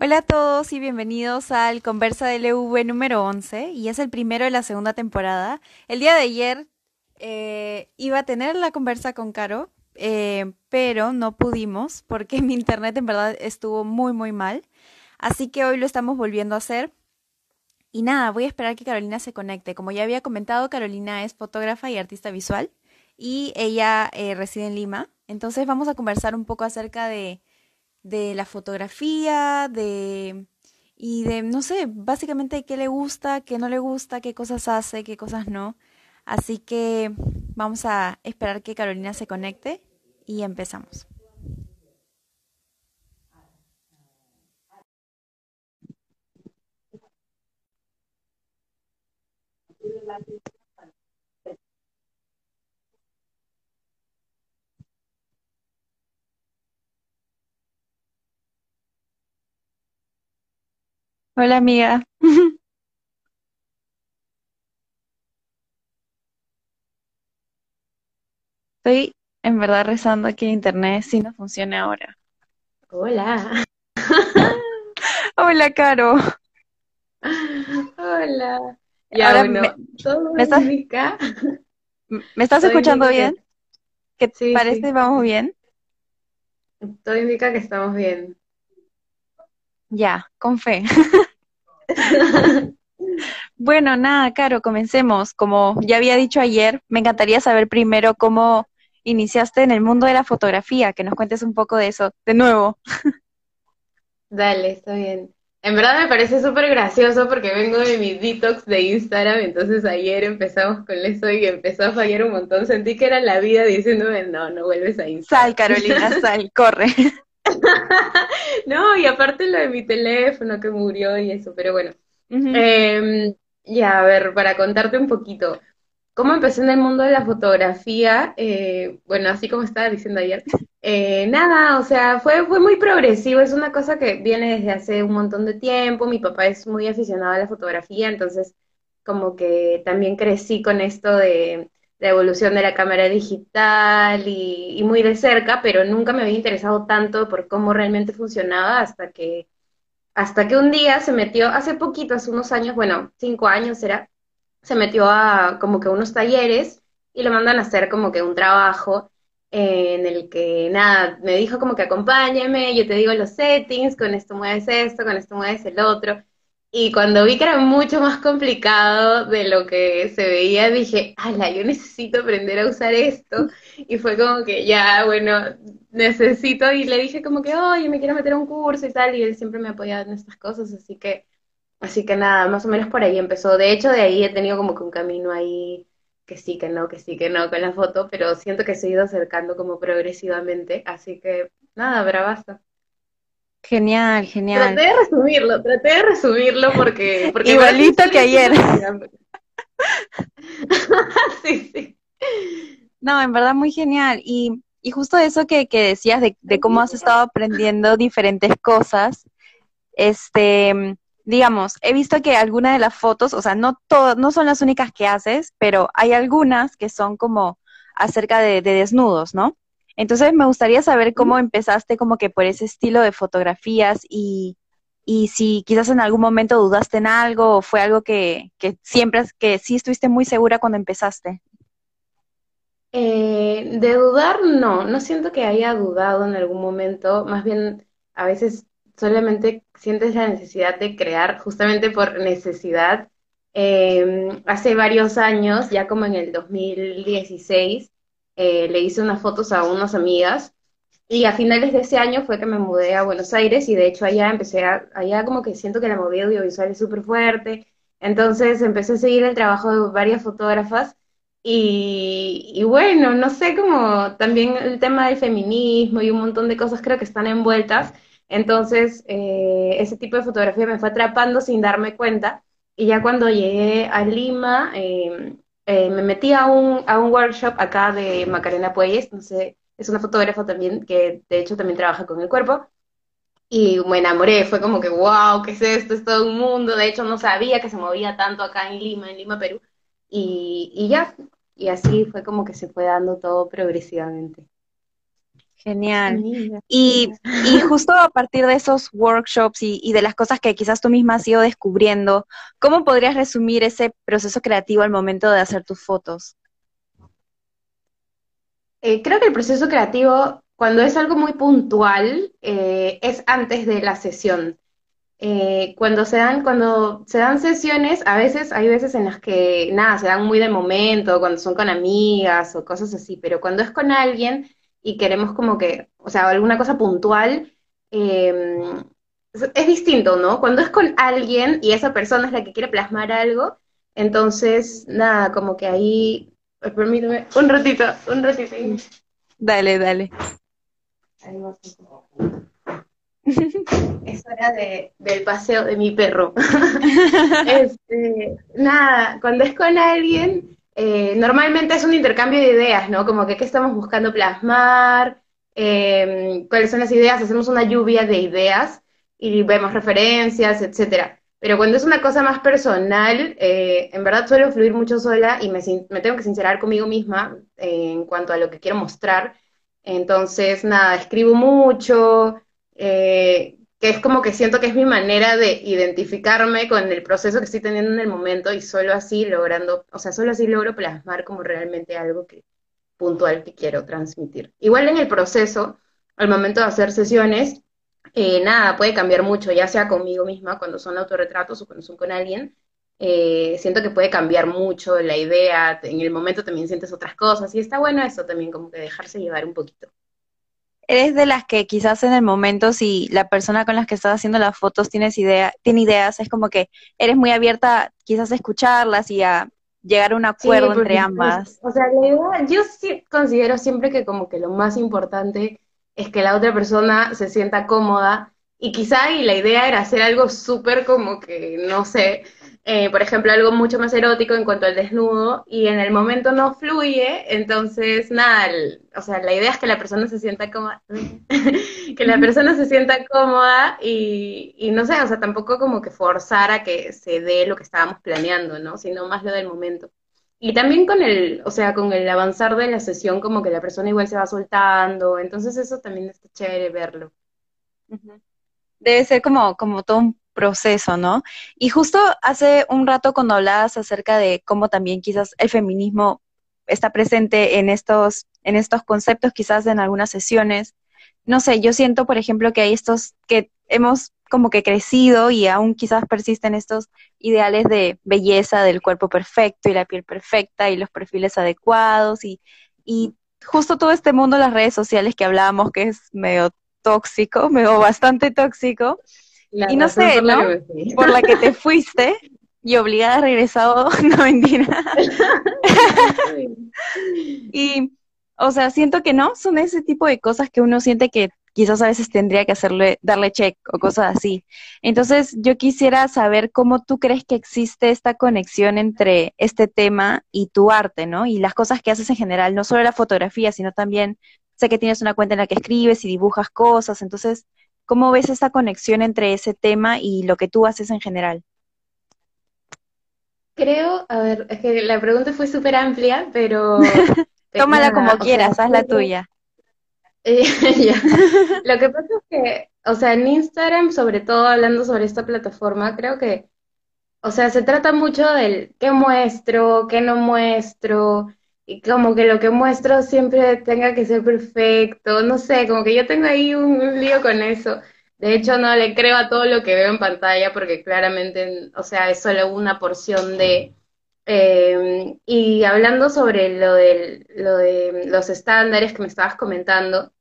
Hola a todos y bienvenidos al Conversa del EV número 11 y es el primero de la segunda temporada. El día de ayer eh, iba a tener la conversa con Caro, eh, pero no pudimos porque mi internet en verdad estuvo muy muy mal. Así que hoy lo estamos volviendo a hacer. Y nada, voy a esperar que Carolina se conecte. Como ya había comentado, Carolina es fotógrafa y artista visual y ella eh, reside en Lima. Entonces vamos a conversar un poco acerca de de la fotografía, de y de no sé, básicamente qué le gusta, qué no le gusta, qué cosas hace, qué cosas no. Así que vamos a esperar que Carolina se conecte y empezamos. Hola amiga, estoy en verdad rezando que internet sí no funcione ahora. Hola, Hola Caro, hola. Ya, ahora me, bueno, todo ¿me estás, indica, me estás todo escuchando indica bien? que, ¿Qué sí, parece? sí, ¿Vamos bien? todo indica que estamos bien. Ya, con fe. Bueno, nada, Caro, comencemos. Como ya había dicho ayer, me encantaría saber primero cómo iniciaste en el mundo de la fotografía, que nos cuentes un poco de eso, de nuevo. Dale, está bien. En verdad me parece súper gracioso porque vengo de mi detox de Instagram, entonces ayer empezamos con eso y empezó a fallar un montón. Sentí que era la vida diciéndome, no, no vuelves a Sal, Instagram. Carolina, sal, corre. No, y aparte lo de mi teléfono que murió y eso, pero bueno. Em, ya, a ver, para contarte un poquito, cómo empecé en el mundo de la fotografía, eh, bueno, así como estaba diciendo ayer, eh, nada, o sea, fue, fue muy progresivo, es una cosa que viene desde hace un montón de tiempo, mi papá es muy aficionado a la fotografía, entonces como que también crecí con esto de la evolución de la cámara digital y, muy de cerca, pero nunca me había interesado tanto por cómo realmente funcionaba hasta que hasta que un día se metió, hace poquito, hace unos años, bueno, cinco años era, se metió a como que unos talleres y lo mandan a hacer como que un trabajo en el que, nada, me dijo como que acompáñame, yo te digo los settings, con esto mueves esto, con esto mueves el otro. Y cuando vi que era mucho más complicado de lo que se veía, dije, ala, yo necesito aprender a usar esto. Y fue como que ya, bueno, necesito. Y le dije como que, oye, me quiero meter a un curso y tal. Y él siempre me apoyaba en estas cosas. Así que, así que nada, más o menos por ahí empezó. De hecho, de ahí he tenido como que un camino ahí que sí, que no, que sí, que no con la foto. Pero siento que se ha ido acercando como progresivamente. Así que, nada, bravazo. Genial, Traté genial. de resumirlo, traté de resumirlo porque, porque Igualito que ayer. Sí, sí. No, en verdad muy genial. Y, y justo eso que, que decías de, de cómo has estado aprendiendo diferentes cosas, este, digamos, he visto que algunas de las fotos, o sea, no todo, no son las únicas que haces, pero hay algunas que son como acerca de, de desnudos, ¿no? Entonces me gustaría saber cómo empezaste como que por ese estilo de fotografías y, y si quizás en algún momento dudaste en algo o fue algo que, que siempre, que sí estuviste muy segura cuando empezaste. Eh, de dudar, no, no siento que haya dudado en algún momento, más bien a veces solamente sientes la necesidad de crear justamente por necesidad. Eh, hace varios años, ya como en el 2016, eh, le hice unas fotos a unas amigas y a finales de ese año fue que me mudé a Buenos Aires y de hecho allá empecé allá como que siento que la movida audiovisual es súper fuerte, entonces empecé a seguir el trabajo de varias fotógrafas y, y bueno, no sé, como también el tema del feminismo y un montón de cosas creo que están envueltas. Entonces, eh, ese tipo de fotografía me fue atrapando sin darme cuenta. Y ya cuando llegué a Lima, eh, eh, me metí a un, a un workshop acá de Macarena Puelles, no sé, es una fotógrafa también que de hecho también trabaja con el cuerpo. Y me enamoré, fue como que, wow, ¿qué es esto? Es todo un mundo. De hecho, no sabía que se movía tanto acá en Lima, en Lima, Perú. Y, y ya, y así fue como que se fue dando todo progresivamente. Genial. Y, y, justo a partir de esos workshops y, y, de las cosas que quizás tú misma has ido descubriendo, ¿cómo podrías resumir ese proceso creativo al momento de hacer tus fotos? Eh, creo que el proceso creativo, cuando es algo muy puntual, eh, es antes de la sesión. Eh, cuando se dan, cuando se dan sesiones, a veces, hay veces en las que, nada, se dan muy de momento, cuando son con amigas o cosas así, pero cuando es con alguien y queremos como que, o sea, alguna cosa puntual, em, es, distinto, ¿no? Cuando es con alguien y esa persona es la que quiere plasmar algo, entonces, nada, como que ahí, permíteme, un ratito, un ratito. Dale, dale. Es hora de, del paseo de mi perro. este, nada, cuando es con alguien, eh, normalmente es un intercambio de ideas, ¿no? Como que qué estamos buscando plasmar, em, cuáles son las ideas, hacemos una lluvia de ideas y vemos referencias, etcétera. Pero cuando es una cosa más personal, eh, en verdad suelo fluir mucho sola y me, me tengo que sincerar conmigo misma eh, en cuanto a lo que quiero mostrar. Entonces, nada, escribo mucho, eh, que es como que siento que es mi manera de identificarme con el proceso que estoy teniendo en el momento y solo así logrando, o sea, solo así logro plasmar como realmente algo que puntual que quiero transmitir. Igual en el proceso, al momento de hacer sesiones, eh, nada, puede cambiar mucho, ya sea conmigo misma, cuando son autorretratos o cuando son con alguien. Eh, siento que puede cambiar mucho la idea, en el momento también sientes otras cosas y está bueno eso también, como que dejarse llevar un poquito eres de las que quizás en el momento, si la persona con la que estás haciendo las fotos tienes idea, tiene ideas, es como que eres muy abierta quizás a escucharlas y a llegar a un acuerdo entre ambas. o sea, yo sí considero siempre que como que lo más importante es que la otra persona se sienta cómoda y quizá y la idea era hacer algo súper como que, no sé, eh, por ejemplo, algo mucho más erótico en cuanto al desnudo, y en el momento no fluye, entonces, nada, o sea, la idea es que la persona se sienta cómoda, que la persona se sienta cómoda y, y, no sé, o sea, tampoco como que forzar a que se dé lo que estábamos planeando, ¿no? Sino más lo del momento. Y también con el, o sea, con el avanzar de la sesión, como que la persona igual se va soltando, entonces eso también está chévere verlo. Debe ser como, como todo un proceso, ¿no? Y justo hace un rato cuando hablabas acerca de cómo también quizás el feminismo está presente en estos, en estos conceptos, quizás en algunas sesiones, no sé, yo siento, por ejemplo, que hay estos que hemos como que crecido y aún quizás persisten estos ideales de belleza del cuerpo perfecto y la piel perfecta y los perfiles adecuados y, y justo todo este mundo las redes sociales que hablábamos que es medio tóxico, medio bastante tóxico, y no sé, ¿no? Por la que te fuiste y obligada a regresar, no mentira. y, o sea, siento que no, son ese tipo de cosas que uno siente que quizás a veces tendría que hacerle, darle check o cosas así. Entonces, yo quisiera saber cómo tú crees que existe esta conexión entre este tema y tu arte, ¿no? Y las cosas que haces en general, no solo la fotografía, sino también sé que tienes una cuenta en la que escribes y dibujas cosas, entonces, ¿Cómo ves esa conexión entre ese tema y lo que tú haces en general? Creo, a ver, es que la pregunta fue súper amplia, pero... Tómala como quieras, haz la tuya. Eh, lo que pasa es que, o sea, en Instagram, sobre todo hablando sobre esta plataforma, creo que, o sea, se trata mucho del qué muestro, qué no muestro, como que lo que muestro siempre tenga que ser perfecto, no sé, como que yo tengo ahí un, lío con eso. De hecho, no le creo a todo lo que veo en pantalla porque claramente, o sea, es solo una porción de... Em, y hablando sobre lo, del, lo de los estándares que me estabas comentando,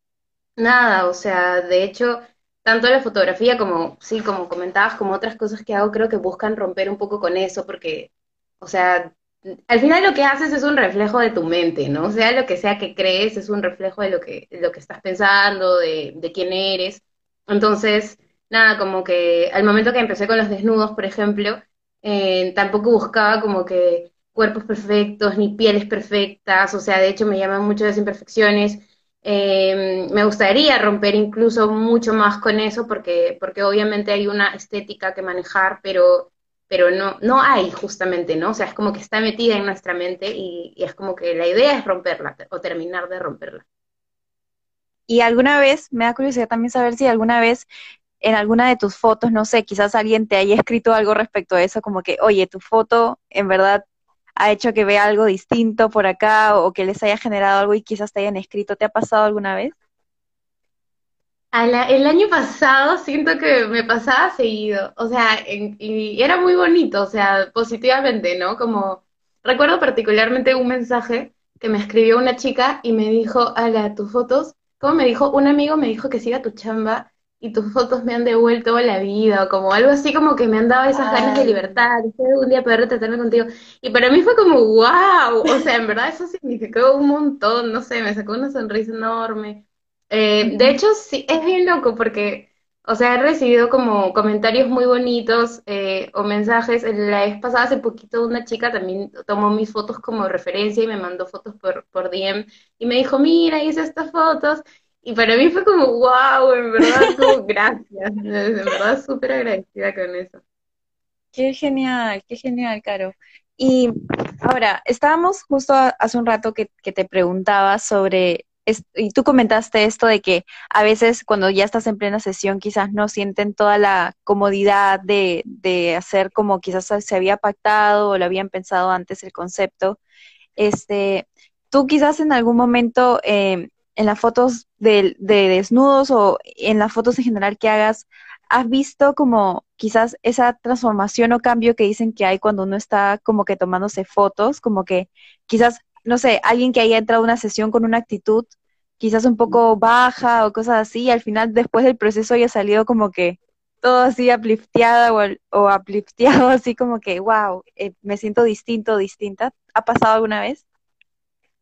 nada, o sea, de hecho, tanto la fotografía como, sí, como comentabas, como otras cosas que hago, creo que buscan romper un poco con eso porque, o sea, al final lo que haces es un reflejo de tu mente, ¿no? O sea, lo que sea que crees es un reflejo de lo que, lo que estás pensando, de, de quién eres. Entonces, nada, como que al momento que empecé con los desnudos, por ejemplo, eh, tampoco buscaba como que cuerpos perfectos ni pieles perfectas, o sea, de hecho me llaman mucho las imperfecciones. Eh, me gustaría romper incluso mucho más con eso porque, porque obviamente hay una estética que manejar, pero pero no, no hay justamente, ¿no? O sea, es como que está metida en nuestra mente y, es como que la idea es romperla o terminar de romperla. Y alguna vez, me da curiosidad también saber si alguna vez en alguna de tus fotos, no sé, quizás alguien te haya escrito algo respecto a eso, como que, oye, tu foto en verdad ha hecho que vea algo distinto por acá o que les haya generado algo y quizás te hayan escrito. ¿Te ha pasado alguna vez? El año pasado siento que me pasaba seguido, o sea, y era muy bonito, o sea, positivamente, ¿no? Como recuerdo particularmente un mensaje que me escribió una chica y me dijo, ala, tus fotos, como me dijo, un amigo me dijo que siga tu chamba y tus fotos me han devuelto la vida, o como algo así como que me han dado esas ganas de libertad, de un día poder tratarme contigo. Y para mí fue como, wow, o sea, en verdad eso significó un montón, no sé, me sacó una sonrisa enorme. Eh, de hecho, sí, es bien loco porque, o sea, he recibido como comentarios muy bonitos eh, o mensajes. La vez pasada, hace poquito, una chica también tomó mis fotos como referencia y me mandó fotos por, por DM y me dijo, mira, hice estas fotos. Y para mí fue como, wow, en verdad, como, gracias. En verdad, súper agradecida con eso. Qué genial, qué genial, Caro. Y ahora, estábamos justo hace un rato que, que te preguntaba sobre y tú comentaste esto de que a veces cuando ya estás en plena sesión quizás no sienten toda la comodidad de, de hacer como quizás se había pactado o lo habían pensado antes el concepto. Este, tú quizás en algún momento em, en las fotos de, de, desnudos o en las fotos en general que hagas, ¿has visto como quizás esa transformación o cambio que dicen que hay cuando uno está como que tomándose fotos? Como que quizás no sé, alguien que haya entrado a una sesión con una actitud quizás un poco baja o cosas así, y al final después del proceso haya salido como que todo así aplifteada o, o aplifteado, así como que, wow, eh, me siento distinto, distinta. ¿Ha pasado alguna vez?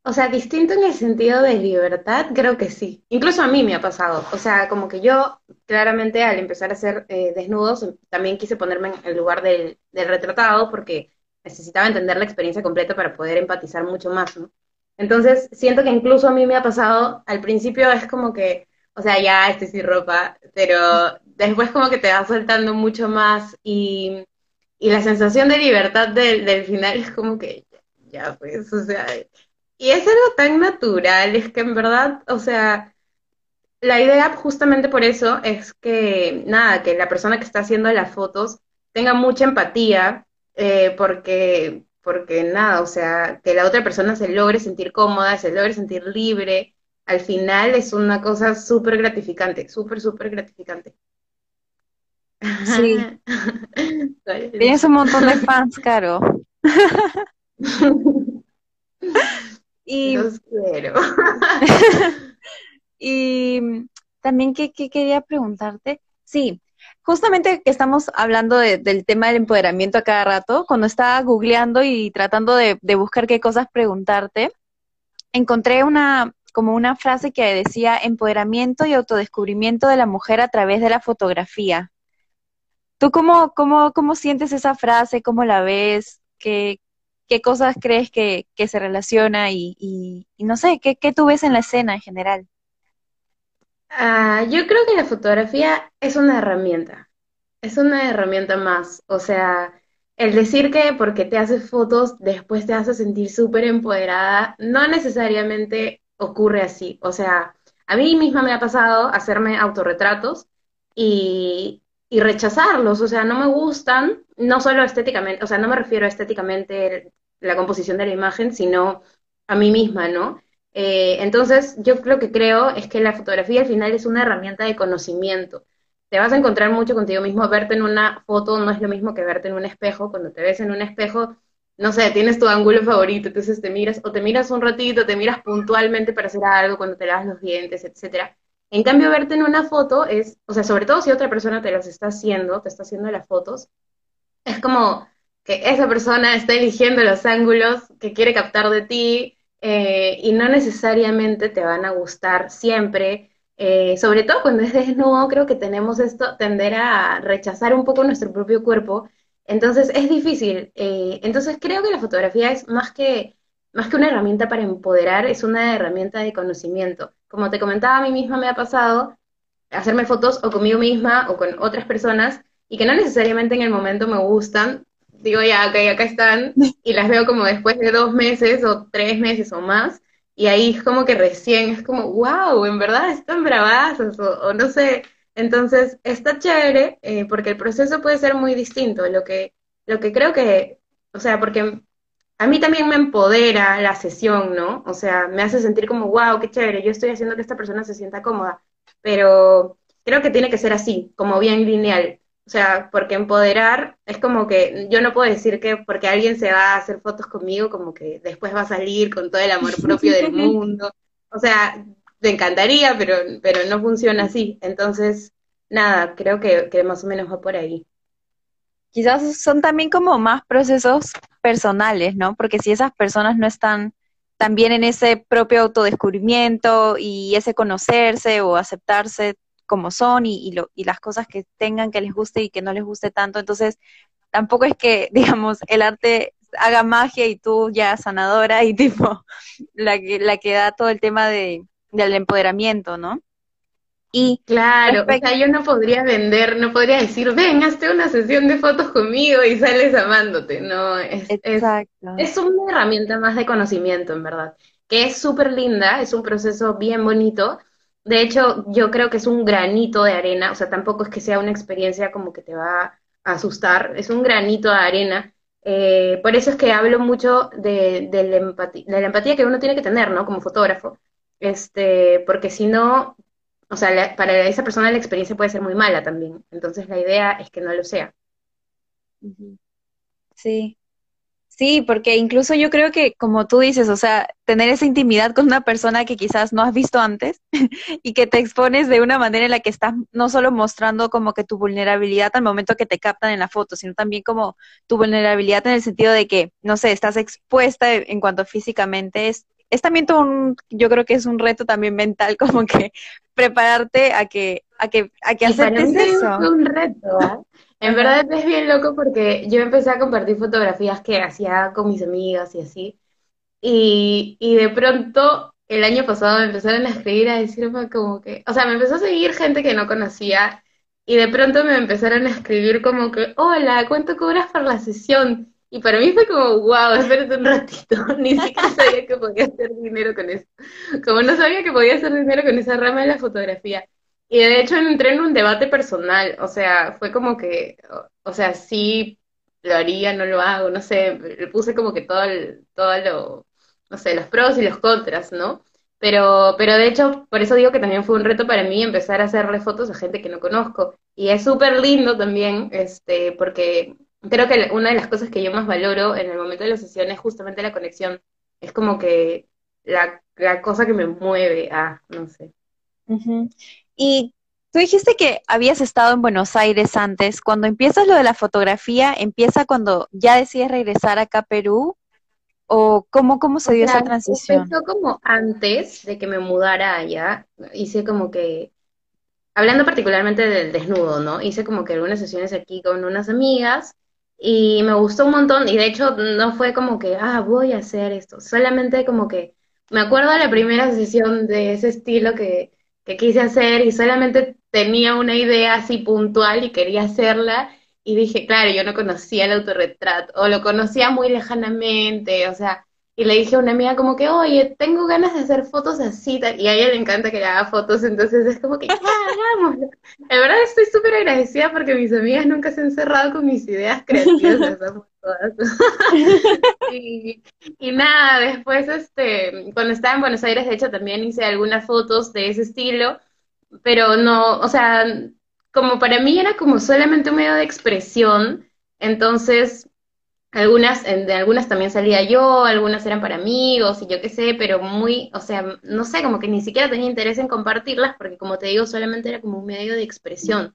O sea, distinto en el sentido de libertad, creo que sí. Incluso a mí me ha pasado. O sea, como que yo, claramente, al empezar a hacer eh, desnudos, también quise ponerme en el lugar del, del retratado porque necesitaba entender la experiencia completa para poder empatizar mucho más, ¿no? Entonces, siento que incluso a mí me ha pasado, al principio es como que, o sea, ya estoy sin ropa, pero después como que te va soltando mucho más y, y la sensación de libertad del, del final es como que, ya pues, o sea, y es algo tan natural, es que en verdad, o sea, la idea justamente por eso es que, nada, que la persona que está haciendo las fotos tenga mucha empatía, eh, porque porque nada, o sea, que la otra persona se logre sentir cómoda, se logre sentir libre, al final es una cosa súper gratificante, súper, súper gratificante. Sí. Tienes un montón de fans, Caro. y, Los quiero. y también que, quería preguntarte, sí, justamente que estamos hablando del tema del empoderamiento a cada rato, cuando estaba googleando y tratando de, buscar qué cosas preguntarte, encontré una como una frase que decía empoderamiento y autodescubrimiento de la mujer a través de la fotografía. ¿Tú cómo, cómo, cómo sientes esa frase? ¿Cómo la ves? ¿Qué, qué cosas crees que, se relaciona? Y, y, no sé, ¿qué, ¿qué tú ves en la escena en general? Ah, yo creo que la fotografía es una herramienta, es una herramienta más. O sea, el decir que porque te haces fotos después te hace sentir súper empoderada, no necesariamente ocurre así. O sea, a mí misma me ha pasado hacerme autorretratos y, y rechazarlos. O sea, no me gustan, no solo estéticamente, o sea, no me refiero a estéticamente la composición de la imagen, sino a mí misma, ¿no? Eh, entonces, yo lo que creo es que la fotografía al final es una herramienta de conocimiento. Te vas a encontrar mucho contigo mismo, verte en una foto no es lo mismo que verte en un espejo. Cuando te ves en un espejo, no sé, tienes tu ángulo favorito, entonces te miras, o te miras un ratito, te miras puntualmente para hacer algo, cuando te lavas los dientes, etcétera. En cambio, verte en una foto es, o sea, sobre todo si otra persona te las está haciendo, te está haciendo las fotos, es como que esa persona está eligiendo los ángulos que quiere captar de ti, eh, y no necesariamente te van a gustar siempre. Eh, sobre todo cuando es desnudo, creo que tenemos esto, tender a rechazar un poco nuestro propio cuerpo. Entonces es difícil. Eh, entonces creo que la fotografía es más que, más que una herramienta para empoderar, es una herramienta de conocimiento. Como te comentaba, a mí misma me ha pasado hacerme fotos o conmigo misma o con otras personas y que no necesariamente en el momento me gustan, digo, ya, ok, acá están, y las veo como después de dos meses o tres meses o más, y ahí es como que recién es como, wow, en verdad están bravazos o, no sé. Entonces está chévere eh, porque el proceso puede ser muy distinto. Lo que, lo que creo que, o sea, porque a mí también me empodera la sesión, ¿no? O sea, me hace sentir como, wow, qué chévere, yo estoy haciendo que esta persona se sienta cómoda, pero creo que tiene que ser así, como bien lineal. O sea, porque empoderar es como que yo no puedo decir que porque alguien se va a hacer fotos conmigo, como que después va a salir con todo el amor propio del mundo. O sea, te encantaría, pero, pero no funciona así. Entonces, nada, creo que, que más o menos va por ahí. Quizás son también como más procesos personales, ¿no? Porque si esas personas no están también en ese propio autodescubrimiento y ese conocerse o aceptarse como son y, lo, y las cosas que tengan que les guste y que no les guste tanto. Entonces, tampoco es que, digamos, el arte haga magia y tú ya sanadora y tipo la que, la que da todo el tema de, del empoderamiento, ¿no? Y claro, o sea, yo no podría vender, no podría decir, ven, hazte una sesión de fotos conmigo y sales amándote. No, es, es, es, una herramienta más de conocimiento, en verdad, que es súper linda, es un proceso bien bonito, de hecho, yo creo que es un granito de arena, o sea, tampoco es que sea una experiencia como que te va a asustar, es un granito de arena. Eh, por eso es que hablo mucho de, la empatía, de la empatía que uno tiene que tener, ¿no? Como fotógrafo. Este, porque si no, o sea, para esa persona la experiencia puede ser muy mala también. Entonces la idea es que no lo sea. Sí, Sí, porque incluso yo creo que, como tú dices, o sea, tener esa intimidad con una persona que quizás no has visto antes y que te expones de una manera en la que estás no solo mostrando como que tu vulnerabilidad al momento que te captan en la foto, sino también como tu vulnerabilidad en el sentido de que, no sé, estás expuesta en cuanto físicamente, es, es también todo un, yo creo que es un reto también mental como que prepararte a que, a que, a que aceptes eso. Es un reto, ¿eh? En verdad es bien loco porque yo empecé a compartir fotografías que hacía con mis amigas y así. Y, y de pronto el año pasado me empezaron a escribir, a decirme como que, o sea, me empezó a seguir gente que no conocía y de pronto me empezaron a escribir como que, hola, ¿cuánto cobras por la sesión? Y para mí fue como, wow, espérate un ratito, ni siquiera sabía que podía hacer dinero con eso. Como no sabía que podía hacer dinero con esa rama de la fotografía. Y de hecho entré en un debate personal, o sea, fue como que, o, sea, sí lo haría, no lo hago, no sé, le puse como que todo, el, todo lo, no sé, los pros y los contras, ¿no? Pero, pero de hecho, por eso digo que también fue un reto para mí empezar a hacerle fotos a gente que no conozco. Y es súper lindo también, este, porque creo que una de las cosas que yo más valoro en el momento de la sesión es justamente la conexión. Es como que la, la cosa que me mueve a, no sé. Y tú dijiste que habías estado en Buenos Aires antes. Cuando empiezas lo de la fotografía, ¿empieza cuando ya decides regresar acá a Perú? ¿O cómo, cómo se dio esa transición? Empezó como antes de que me mudara allá. Hice como que, hablando particularmente del desnudo, ¿no? Hice como que algunas sesiones aquí con unas amigas y me gustó un montón. Y de hecho no fue como que, ah, voy a hacer esto. Solamente como que me acuerdo de la primera sesión de ese estilo que que quise hacer y solamente tenía una idea así puntual y quería hacerla y dije, claro, yo no conocía el autorretrato o lo conocía muy lejanamente, o sea, y le dije a una amiga como que, oye, tengo ganas de hacer fotos así, y a ella le encanta que le haga fotos, entonces es como que, ya, hagámoslo. La verdad estoy súper agradecida porque mis amigas nunca se han cerrado con mis ideas creativas, todas. y, y, nada, después, este, cuando estaba en Buenos Aires, de hecho, también hice algunas fotos de ese estilo, pero no, o sea, como para mí era como solamente un medio de expresión, entonces algunas, de algunas también salía yo, algunas eran para amigos y yo qué sé, pero muy, o sea, no sé, como que ni siquiera tenía interés en compartirlas porque como te digo, solamente era como un medio de expresión.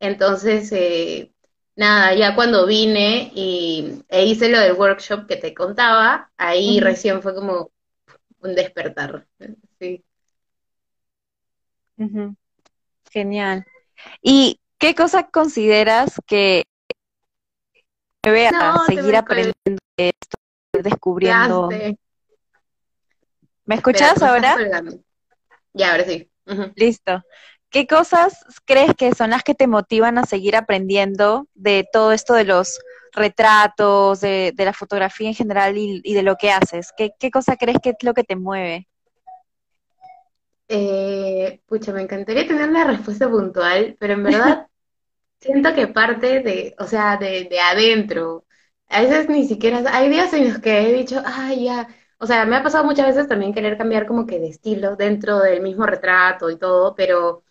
Entonces, eh, nada, ya cuando vine y, e hice lo del workshop que te contaba, ahí recién fue como un despertar. Sí. Genial. ¿Y qué cosa consideras que debe a seguir aprendiendo esto, descubriendo? ¿Me escuchas ahora? Ya, ahora sí. Listo. ¿Qué cosas crees que son las que te motivan a seguir aprendiendo de todo esto de los retratos, de, la fotografía en general y, de lo que haces? ¿Qué, cosa crees que es lo que te mueve? eh, pucha, me encantaría tener una respuesta puntual, pero en verdad siento que parte de, o sea, de, de adentro. A veces ni siquiera, hay días en los que he dicho, ay, ya, o sea, me ha pasado muchas veces también querer cambiar como que de estilo dentro del mismo retrato y todo, pero,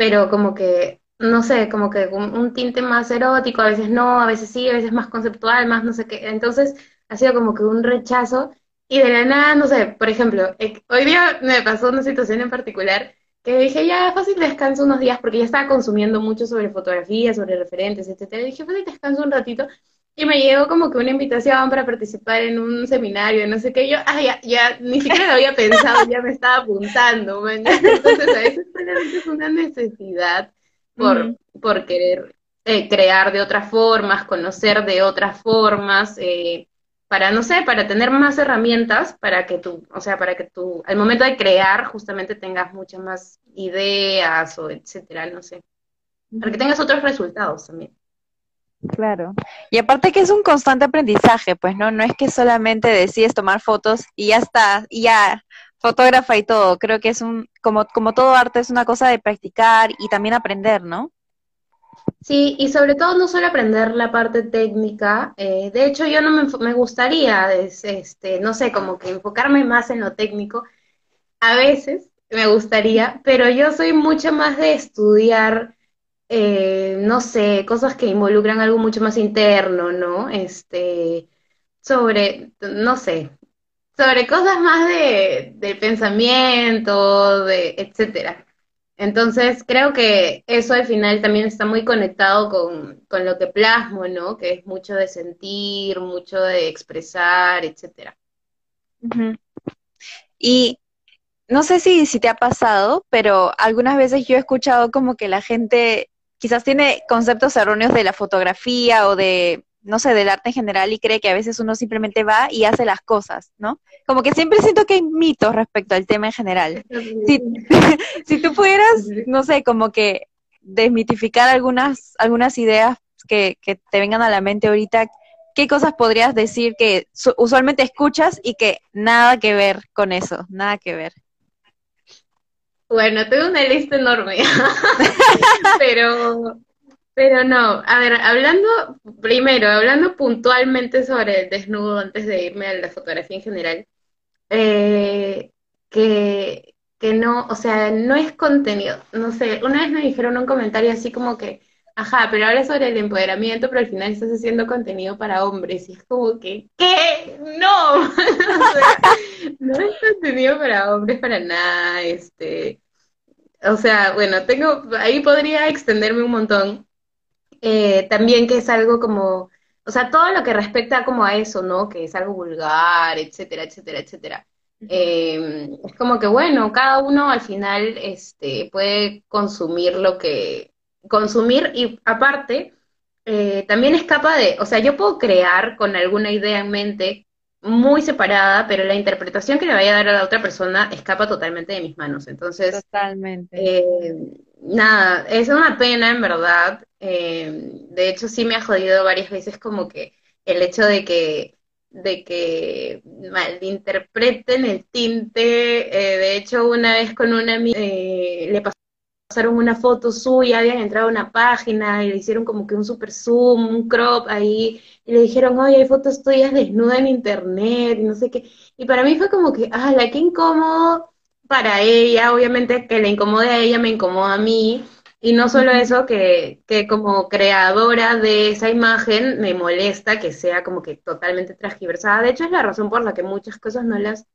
pero como que, no sé, como que un, tinte más erótico, a veces no, a veces sí, a veces más conceptual, más no sé qué. Entonces ha sido como que un rechazo y de la nada, no sé, por ejemplo, eh, hoy día me pasó una situación en particular que dije, ya, fácil descanso unos días porque ya estaba consumiendo mucho sobre fotografía, sobre referentes, etcétera. Y dije, fácil descanso un ratito y me llegó como que una invitación para participar en un seminario, no sé qué. Yo, ah, ya, ya, ni siquiera lo había pensado, ya me estaba apuntando. man. Entonces, a veces solamente es una necesidad por, por querer eh, crear de otras formas, conocer de otras formas, eh, para, no sé, para tener más herramientas para que tú, o sea, para que tú, al momento de crear, justamente tengas muchas más ideas o etcétera, no sé. Para que tengas otros resultados también. Claro. Y aparte que es un constante aprendizaje, pues no, no es que solamente decides tomar fotos y ya está, y ya fotógrafa y todo. Creo que es un, como, como todo arte, es una cosa de practicar y también aprender, ¿no? Sí, y sobre todo no solo aprender la parte técnica, eh, de hecho yo no me, me gustaría, es- este, no sé, como que enfocarme más en lo técnico, a veces me gustaría, pero yo soy mucho más de estudiar, eh, no sé, cosas que involucran algo mucho más interno, ¿no? Este, sobre, no sé, sobre cosas más de, del pensamiento, de, etcétera. Entonces, creo que eso al final también está muy conectado con, con lo que plasmo, ¿no? Que es mucho de sentir, mucho de expresar, etcétera. Y no sé si, si te ha pasado, pero algunas veces yo he escuchado como que la gente quizás tiene conceptos erróneos de la fotografía o de, no sé, del arte en general y cree que a veces uno simplemente va y hace las cosas, ¿no? Como que siempre siento que hay mitos respecto al tema en general. Si, si tú pudieras, no sé, como que desmitificar algunas, algunas ideas que, que te vengan a la mente ahorita, ¿qué cosas podrías decir que su- usualmente escuchas y que nada que ver con eso, nada que ver? Bueno, tengo una lista enorme, pero, pero no. A ver, hablando, primero, hablando puntualmente sobre el desnudo antes de irme a la fotografía en general, eh, que, que no, o sea, no es contenido. No sé, una vez me dijeron un comentario así como que, ajá, pero habla sobre el empoderamiento, pero al final estás haciendo contenido para hombres. Y es como que, ¿qué? No, o sea, no es contenido para hombres para nada, este. O sea, bueno, tengo, ahí podría extenderme un montón. Eh, también que es algo como, o sea, todo lo que respecta como a eso, ¿no? Que es algo vulgar, etcétera, etcétera, etcétera. Eh, es como que, bueno, cada uno al final este, puede consumir lo que, consumir y aparte, eh, también es capaz de, o sea, yo puedo crear con alguna idea en mente muy separada, pero la interpretación que le vaya a dar a la otra persona escapa totalmente de mis manos. Entonces, Totalmente. eh, nada, es una pena en verdad. Eh, de hecho, sí me ha jodido varias veces como que el hecho de que, de que malinterpreten el tinte. Eh, de hecho, una vez con una amiga le pasaron una foto suya, habían entrado a una página y le hicieron como que un super zoom, un crop ahí, y le dijeron, oye, hay fotos tuyas desnuda en internet, y no sé qué. Y para mí fue como que, ah, la qué incómodo para ella, obviamente que le incomode a ella, me incomoda a mí, y no solo eso, que, que como creadora de esa imagen me molesta que sea como que totalmente transgiversada. De hecho, es la razón por la que muchas cosas no las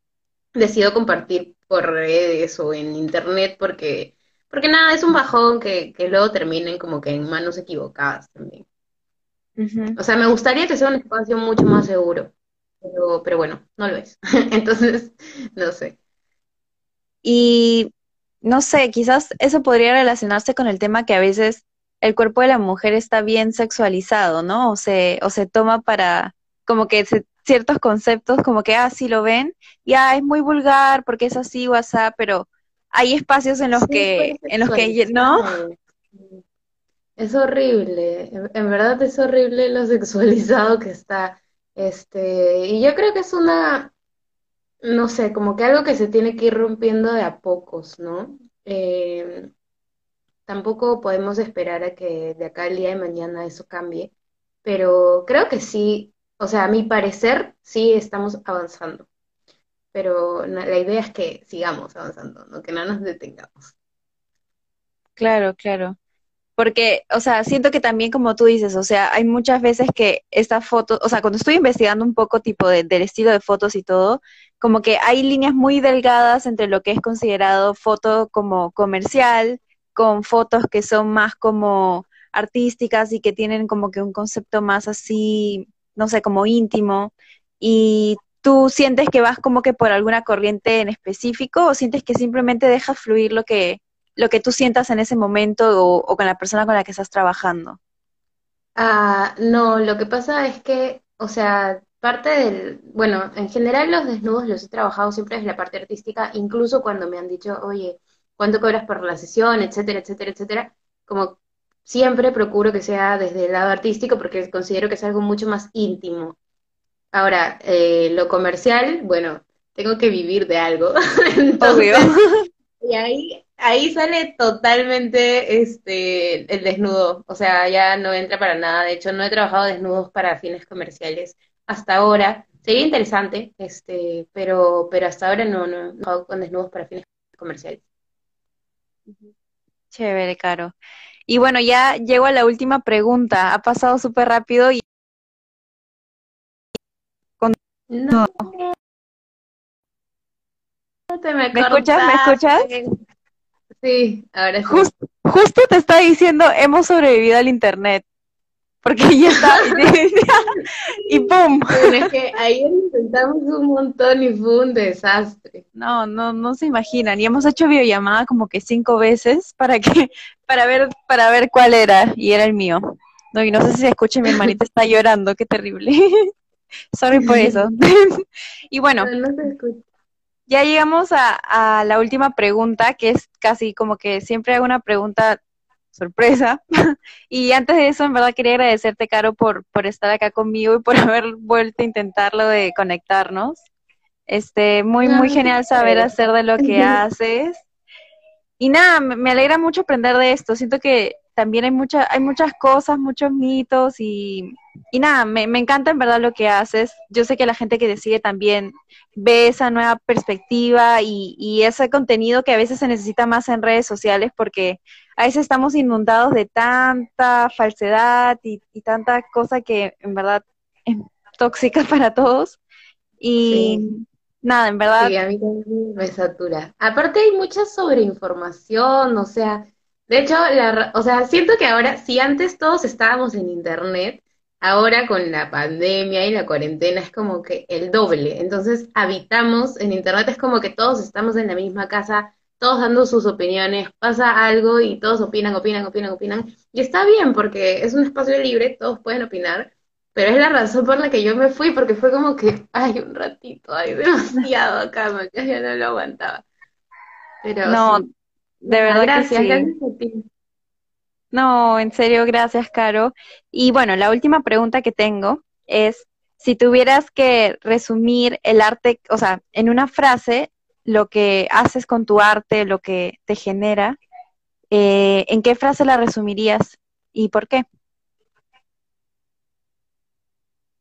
decido compartir por redes o en internet, porque, porque nada, es un bajón que, que luego terminen como que en manos equivocadas también. O sea, me gustaría que sea un espacio mucho más seguro, pero, pero bueno, no lo es. Entonces, no sé. Y no sé, quizás eso podría relacionarse con el tema que a veces el cuerpo de la mujer está bien sexualizado, ¿no? O se, o se toma para como que se- ciertos conceptos como que, ah, sí lo ven, y ah, es muy vulgar porque es así, WhatsApp, pero hay espacios en los que, en los que, ¿no? Es horrible, en, en verdad es horrible lo sexualizado que está. Este, y yo creo que es una, no sé, como que algo que se tiene que ir rompiendo de a pocos, ¿no? Eh, tampoco podemos esperar a que de acá al día de mañana eso cambie, pero creo que sí, o sea, a mi parecer sí estamos avanzando, pero la idea es que sigamos avanzando, ¿no? Que no nos detengamos. Claro, claro. Porque, o sea, siento que también como tú dices, o sea, hay muchas veces que estas fotos, o sea, cuando estoy investigando un poco tipo de, del estilo de fotos y todo, como que hay líneas muy delgadas entre lo que es considerado foto como comercial, con fotos que son más como artísticas y que tienen como que un concepto más así, no sé, como íntimo. Y tú sientes que vas como que por alguna corriente en específico o sientes que simplemente dejas fluir lo que lo que tú sientas en ese momento o, con la persona con la que estás trabajando. Ah, no, lo que pasa es que, o sea, parte del, bueno, en general los desnudos los he trabajado siempre desde la parte artística, incluso cuando me han dicho, oye, ¿cuánto cobras por la sesión? etcétera, etcétera, etcétera. Como siempre procuro que sea desde el lado artístico porque considero que es algo mucho más íntimo. Ahora, eh, lo comercial, bueno, tengo que vivir de algo. Obvio. Y ahí ahí sale totalmente este el desnudo, o sea, ya no entra para nada. De hecho, no he trabajado desnudos para fines comerciales hasta ahora. Sería interesante, este, pero, pero hasta ahora no, no, no hago con desnudos para fines comerciales. Chévere, Caro. Y bueno, ya llego a la última pregunta. Ha pasado súper rápido y... No. me, ¿Me escuchas? ¿Me escuchas? Sí, ahora sí. justo te estaba diciendo, hemos sobrevivido al internet. Porque ya está. y ¡pum! es que ayer intentamos un montón y fue un desastre. No, no, no se imaginan. Y hemos hecho videollamada como que cinco veces para que, para ver, para ver cuál era. Y era el mío. No, y no sé si se escucha, mi hermanita está llorando, qué terrible. Sorry por eso. y bueno, no. Ya llegamos a, la última pregunta, que es casi como que siempre hago una pregunta sorpresa. y antes de eso, en verdad quería agradecerte, Caro, por, por estar acá conmigo y por haber vuelto a intentarlo de conectarnos. Este, muy, muy genial saber hacer de lo que haces. Y nada, me alegra mucho aprender de esto. Siento que también hay, mucha, hay muchas cosas, muchos mitos y, y nada, me, me, encanta en verdad lo que haces. Yo sé que la gente que te sigue también ve esa nueva perspectiva y, y ese contenido que a veces se necesita más en redes sociales porque a veces estamos inundados de tanta falsedad y, y tanta cosa que en verdad es tóxica para todos. Y nada, en verdad. Sí, a mí también me satura. Aparte hay mucha sobreinformación, o sea, de hecho, la, o sea, siento que ahora, si antes todos estábamos en internet, ahora con la pandemia y la cuarentena es como que el doble. Entonces, habitamos en internet, es como que todos estamos en la misma casa, todos dando sus opiniones, pasa algo y todos opinan, opinan, opinan, opinan. Y está bien porque es un espacio libre, todos pueden opinar, pero es la razón por la que yo me fui, porque fue como que, ay, un ratito, ay, demasiado acá, ya no lo aguantaba. Pero no, de verdad gracias, que sí. No, en serio, gracias, Caro. Y bueno, la última pregunta que tengo es, si tuvieras que resumir el arte, o sea, en una frase, lo que haces con tu arte, lo que te genera, eh, ¿en qué frase la resumirías y por qué?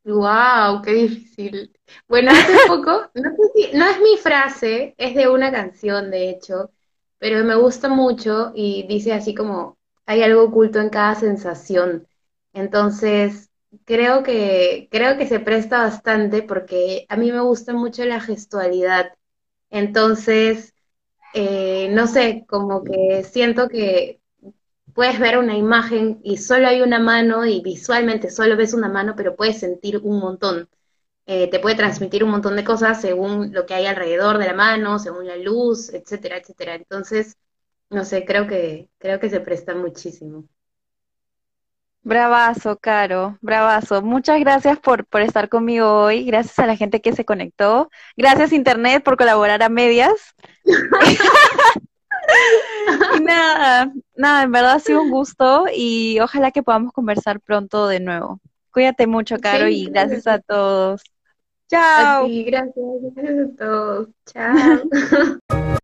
Wow, qué difícil. Bueno, hace poco, no, no es mi frase, es de una canción, de hecho, pero me gusta mucho y dice así como, hay algo oculto en cada sensación. Entonces, creo que, creo que se presta bastante porque a mí me gusta mucho la gestualidad. Entonces, eh, no sé, como que siento que puedes ver una imagen y solo hay una mano y visualmente solo ves una mano, pero puedes sentir un montón. Eh, te puede transmitir un montón de cosas según lo que hay alrededor de la mano, según la luz, etcétera, etcétera. Entonces, no sé, creo que, creo que se presta muchísimo. Bravazo, Caro, bravazo. Muchas gracias por, por estar conmigo hoy. Gracias a la gente que se conectó. Gracias, Internet, por colaborar a medias. y nada, nada, en verdad ha sido un gusto y ojalá que podamos conversar pronto de nuevo. Cuídate mucho, Caro, y gracias a todos. Chao. A ti, gracias, gracias a todos. Chao.